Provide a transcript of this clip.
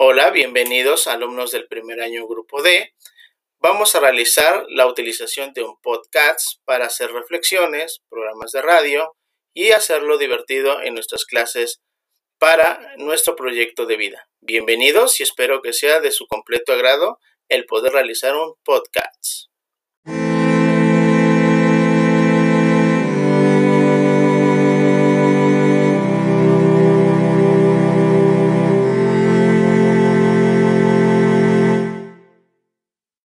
Hola, bienvenidos alumnos del primer año Grupo D. Vamos a realizar la utilización de un podcast para hacer reflexiones, programas de radio y hacerlo divertido en nuestras clases para nuestro proyecto de vida. Bienvenidos y espero que sea de su completo agrado el poder realizar un podcast.